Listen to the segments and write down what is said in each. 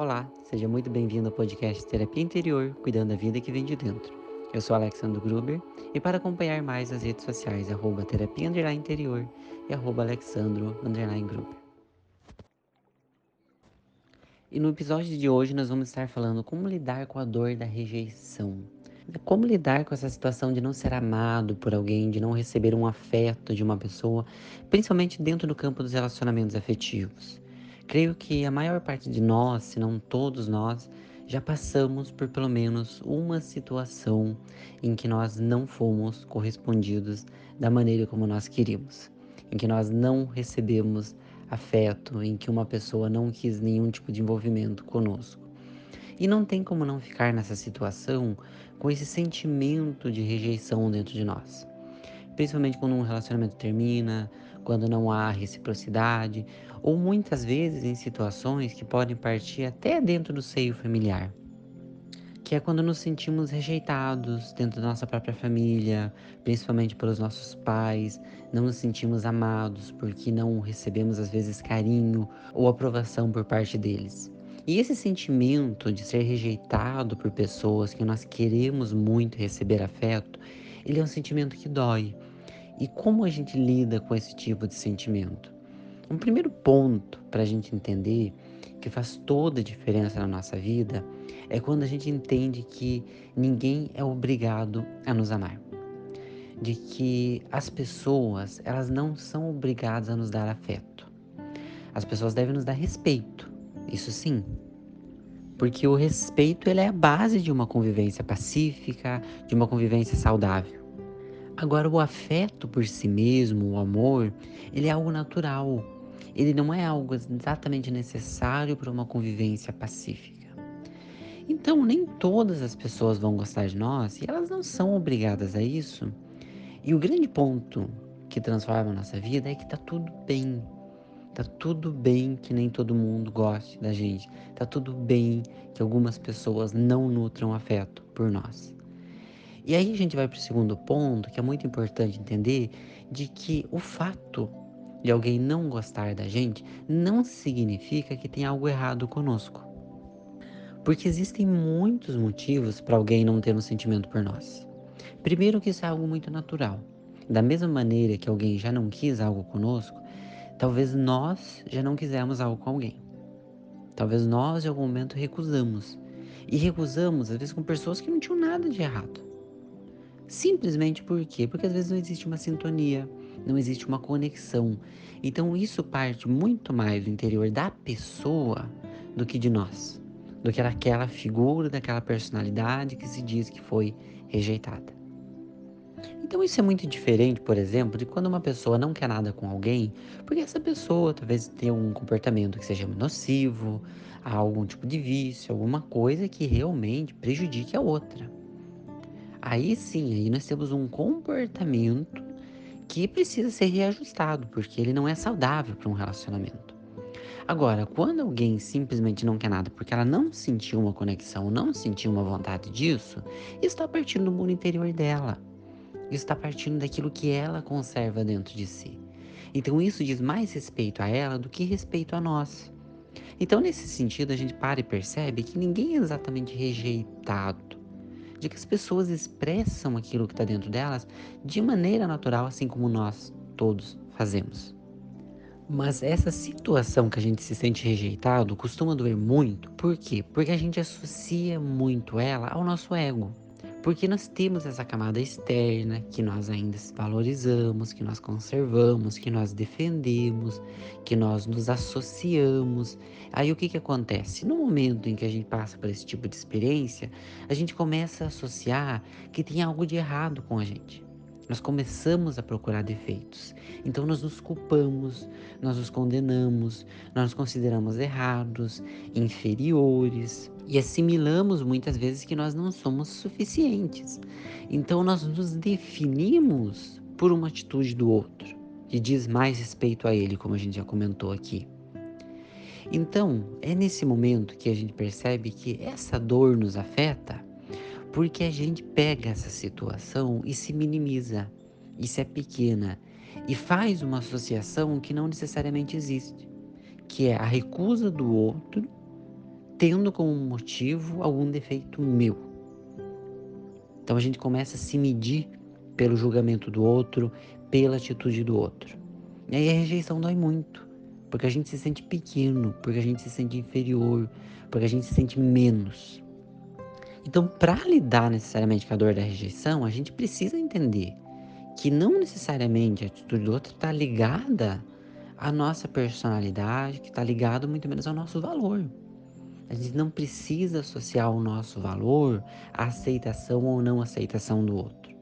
Olá, seja muito bem-vindo ao podcast Terapia Interior, cuidando da vida que vem de dentro. Eu sou Alexandre Gruber e para acompanhar mais as redes sociais, arroba terapia interior e arroba alexandro gruber. E no episódio de hoje nós vamos estar falando como lidar com a dor da rejeição. Como lidar com essa situação de não ser amado por alguém, de não receber um afeto de uma pessoa, principalmente dentro do campo dos relacionamentos afetivos. Creio que a maior parte de nós, se não todos nós, já passamos por pelo menos uma situação em que nós não fomos correspondidos da maneira como nós queríamos, em que nós não recebemos afeto, em que uma pessoa não quis nenhum tipo de envolvimento conosco. E não tem como não ficar nessa situação com esse sentimento de rejeição dentro de nós. Principalmente quando um relacionamento termina, quando não há reciprocidade, ou muitas vezes em situações que podem partir até dentro do seio familiar, que é quando nos sentimos rejeitados dentro da nossa própria família, principalmente pelos nossos pais, não nos sentimos amados porque não recebemos às vezes carinho ou aprovação por parte deles. E esse sentimento de ser rejeitado por pessoas que nós queremos muito receber afeto, ele é um sentimento que dói, e como a gente lida com esse tipo de sentimento? Um primeiro ponto para a gente entender que faz toda a diferença na nossa vida é quando a gente entende que ninguém é obrigado a nos amar. De que as pessoas, elas não são obrigadas a nos dar afeto. As pessoas devem nos dar respeito, isso sim. Porque o respeito ele é a base de uma convivência pacífica, de uma convivência saudável. Agora, o afeto por si mesmo, o amor, ele é algo natural. Ele não é algo exatamente necessário para uma convivência pacífica. Então, nem todas as pessoas vão gostar de nós e elas não são obrigadas a isso. E o grande ponto que transforma a nossa vida é que tá tudo bem. Tá tudo bem que nem todo mundo goste da gente. Tá tudo bem que algumas pessoas não nutram afeto por nós. E aí a gente vai para o segundo ponto, que é muito importante entender, de que o fato de alguém não gostar da gente não significa que tem algo errado conosco. Porque existem muitos motivos para alguém não ter um sentimento por nós. Primeiro que isso é algo muito natural. Da mesma maneira que alguém já não quis algo conosco, talvez nós já não quisemos algo com alguém. Talvez nós, em algum momento, recusamos. E recusamos, às vezes, com pessoas que não tinham nada de errado. Simplesmente por quê? Porque às vezes não existe uma sintonia, não existe uma conexão. Então isso parte muito mais do interior da pessoa do que de nós, do que daquela figura, daquela personalidade que se diz que foi rejeitada. Então isso é muito diferente, por exemplo, de quando uma pessoa não quer nada com alguém, porque essa pessoa talvez tenha um comportamento que seja nocivo, algum tipo de vício, alguma coisa que realmente prejudique a outra. Aí sim, aí nós temos um comportamento que precisa ser reajustado, porque ele não é saudável para um relacionamento. Agora, quando alguém simplesmente não quer nada porque ela não sentiu uma conexão, não sentiu uma vontade disso, está partindo do mundo interior dela. Está partindo daquilo que ela conserva dentro de si. Então isso diz mais respeito a ela do que respeito a nós. Então, nesse sentido, a gente para e percebe que ninguém é exatamente rejeitado de que as pessoas expressam aquilo que está dentro delas de maneira natural, assim como nós todos fazemos. Mas essa situação que a gente se sente rejeitado costuma doer muito. Por quê? Porque a gente associa muito ela ao nosso ego. Porque nós temos essa camada externa que nós ainda valorizamos, que nós conservamos, que nós defendemos, que nós nos associamos. Aí o que, que acontece? No momento em que a gente passa por esse tipo de experiência, a gente começa a associar que tem algo de errado com a gente nós começamos a procurar defeitos. Então nós nos culpamos, nós nos condenamos, nós nos consideramos errados, inferiores e assimilamos muitas vezes que nós não somos suficientes. Então nós nos definimos por uma atitude do outro, que diz mais respeito a ele, como a gente já comentou aqui. Então, é nesse momento que a gente percebe que essa dor nos afeta porque a gente pega essa situação e se minimiza, e se é pequena, e faz uma associação que não necessariamente existe, que é a recusa do outro tendo como motivo algum defeito meu. Então a gente começa a se medir pelo julgamento do outro, pela atitude do outro. E aí a rejeição dói muito, porque a gente se sente pequeno, porque a gente se sente inferior, porque a gente se sente menos. Então, para lidar necessariamente com a dor da rejeição, a gente precisa entender que não necessariamente a atitude do outro está ligada à nossa personalidade, que está ligado muito menos ao nosso valor. A gente não precisa associar o nosso valor à aceitação ou não aceitação do outro.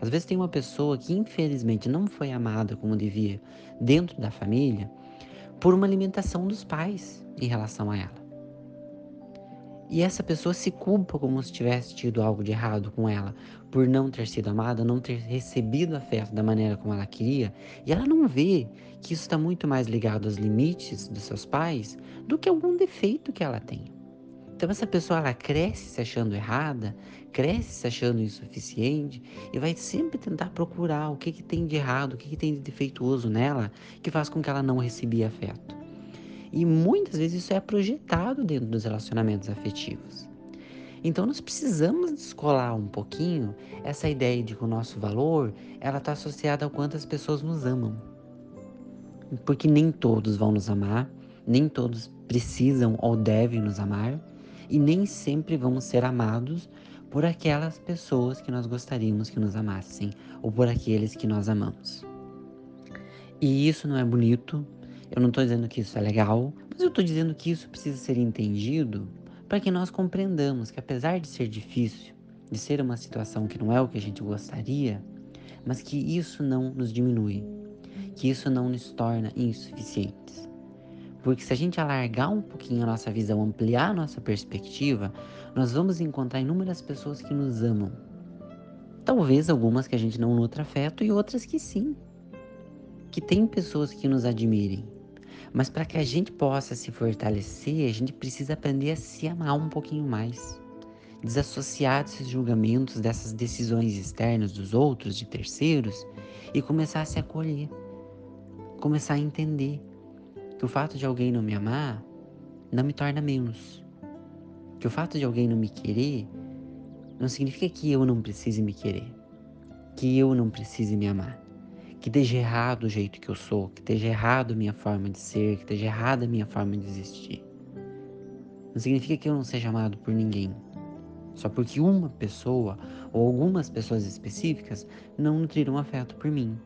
Às vezes tem uma pessoa que infelizmente não foi amada como devia dentro da família por uma alimentação dos pais em relação a ela. E essa pessoa se culpa como se tivesse tido algo de errado com ela, por não ter sido amada, não ter recebido afeto da maneira como ela queria, e ela não vê que isso está muito mais ligado aos limites dos seus pais do que algum defeito que ela tem. Então essa pessoa ela cresce se achando errada, cresce se achando insuficiente e vai sempre tentar procurar o que, que tem de errado, o que, que tem de defeituoso nela que faz com que ela não recebia afeto. E muitas vezes isso é projetado dentro dos relacionamentos afetivos. Então nós precisamos descolar um pouquinho essa ideia de que o nosso valor ela está associada ao quanto as pessoas nos amam. Porque nem todos vão nos amar, nem todos precisam ou devem nos amar, e nem sempre vamos ser amados por aquelas pessoas que nós gostaríamos que nos amassem ou por aqueles que nós amamos. E isso não é bonito, eu não estou dizendo que isso é legal, mas eu estou dizendo que isso precisa ser entendido para que nós compreendamos que, apesar de ser difícil, de ser uma situação que não é o que a gente gostaria, mas que isso não nos diminui, que isso não nos torna insuficientes. Porque se a gente alargar um pouquinho a nossa visão, ampliar a nossa perspectiva, nós vamos encontrar inúmeras pessoas que nos amam. Talvez algumas que a gente não nutra afeto e outras que sim. Que tem pessoas que nos admirem, mas para que a gente possa se fortalecer, a gente precisa aprender a se amar um pouquinho mais. Desassociar desses julgamentos, dessas decisões externas dos outros, de terceiros, e começar a se acolher. Começar a entender que o fato de alguém não me amar não me torna menos. Que o fato de alguém não me querer não significa que eu não precise me querer. Que eu não precise me amar que esteja errado o jeito que eu sou, que esteja errado a minha forma de ser, que esteja errada a minha forma de existir. Não significa que eu não seja amado por ninguém. Só porque uma pessoa ou algumas pessoas específicas não nutriram afeto por mim.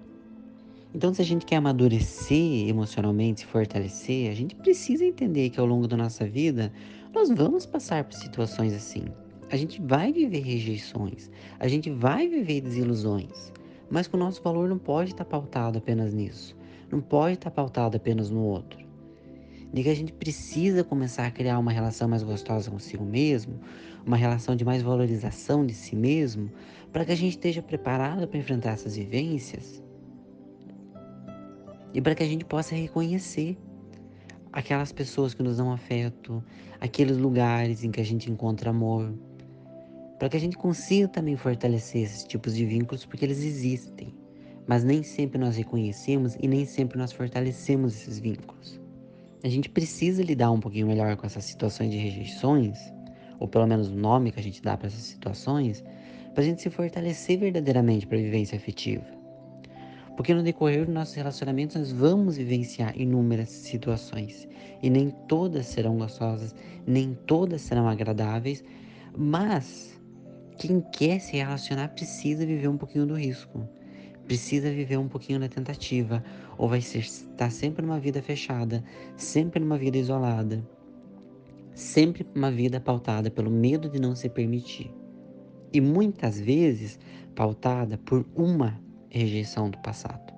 Então, se a gente quer amadurecer emocionalmente, se fortalecer, a gente precisa entender que ao longo da nossa vida nós vamos passar por situações assim. A gente vai viver rejeições, a gente vai viver desilusões. Mas que o nosso valor não pode estar pautado apenas nisso. Não pode estar pautado apenas no outro. De que a gente precisa começar a criar uma relação mais gostosa consigo mesmo, uma relação de mais valorização de si mesmo, para que a gente esteja preparado para enfrentar essas vivências e para que a gente possa reconhecer aquelas pessoas que nos dão afeto, aqueles lugares em que a gente encontra amor, para que a gente consiga também fortalecer esses tipos de vínculos, porque eles existem, mas nem sempre nós reconhecemos e nem sempre nós fortalecemos esses vínculos. A gente precisa lidar um pouquinho melhor com essas situações de rejeições, ou pelo menos o nome que a gente dá para essas situações, para a gente se fortalecer verdadeiramente para a vivência afetiva. Porque no decorrer dos nossos relacionamentos nós vamos vivenciar inúmeras situações e nem todas serão gostosas, nem todas serão agradáveis, mas quem quer se relacionar precisa viver um pouquinho do risco, precisa viver um pouquinho da tentativa, ou vai estar sempre numa vida fechada, sempre numa vida isolada, sempre uma vida pautada pelo medo de não se permitir. E muitas vezes pautada por uma rejeição do passado.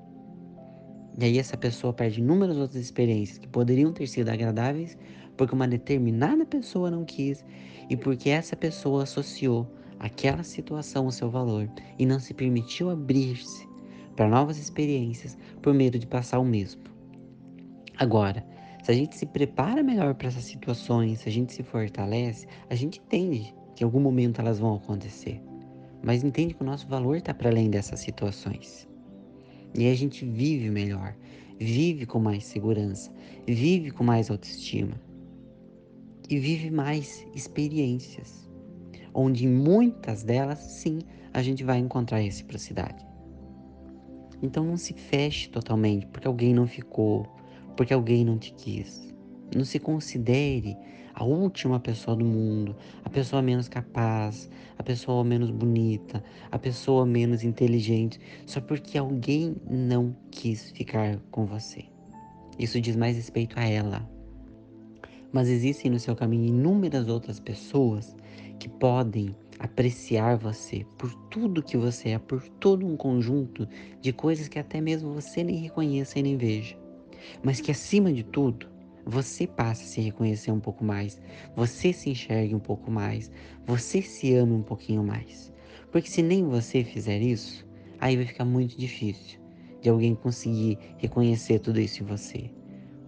E aí essa pessoa perde inúmeras outras experiências que poderiam ter sido agradáveis porque uma determinada pessoa não quis e porque essa pessoa associou aquela situação o seu valor e não se permitiu abrir-se para novas experiências por medo de passar o mesmo. Agora, se a gente se prepara melhor para essas situações, se a gente se fortalece, a gente entende que em algum momento elas vão acontecer, mas entende que o nosso valor está para além dessas situações. E a gente vive melhor, vive com mais segurança, vive com mais autoestima. e vive mais experiências, onde em muitas delas, sim, a gente vai encontrar reciprocidade. Então não se feche totalmente porque alguém não ficou, porque alguém não te quis. Não se considere a última pessoa do mundo, a pessoa menos capaz, a pessoa menos bonita, a pessoa menos inteligente, só porque alguém não quis ficar com você. Isso diz mais respeito a ela. Mas existem no seu caminho inúmeras outras pessoas que podem apreciar você por tudo que você é, por todo um conjunto de coisas que até mesmo você nem reconheça e nem veja. Mas que acima de tudo, você passa a se reconhecer um pouco mais, você se enxergue um pouco mais, você se ama um pouquinho mais. Porque se nem você fizer isso, aí vai ficar muito difícil de alguém conseguir reconhecer tudo isso em você.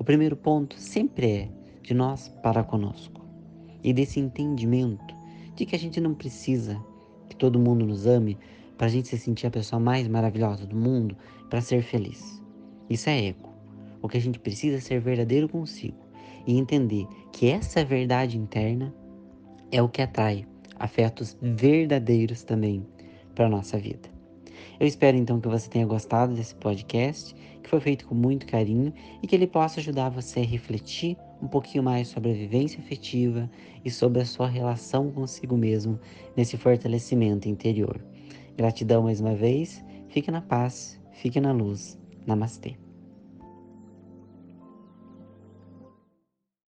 O primeiro ponto sempre é de nós para conosco e desse entendimento de que a gente não precisa que todo mundo nos ame para a gente se sentir a pessoa mais maravilhosa do mundo para ser feliz. Isso é ego. O que a gente precisa é ser verdadeiro consigo e entender que essa verdade interna é o que atrai afetos verdadeiros também para nossa vida. Eu espero então que você tenha gostado desse podcast, que foi feito com muito carinho e que ele possa ajudar você a refletir um pouquinho mais sobre a vivência afetiva e sobre a sua relação consigo mesmo nesse fortalecimento interior. Gratidão mais uma vez, fique na paz, fique na luz. Namastê.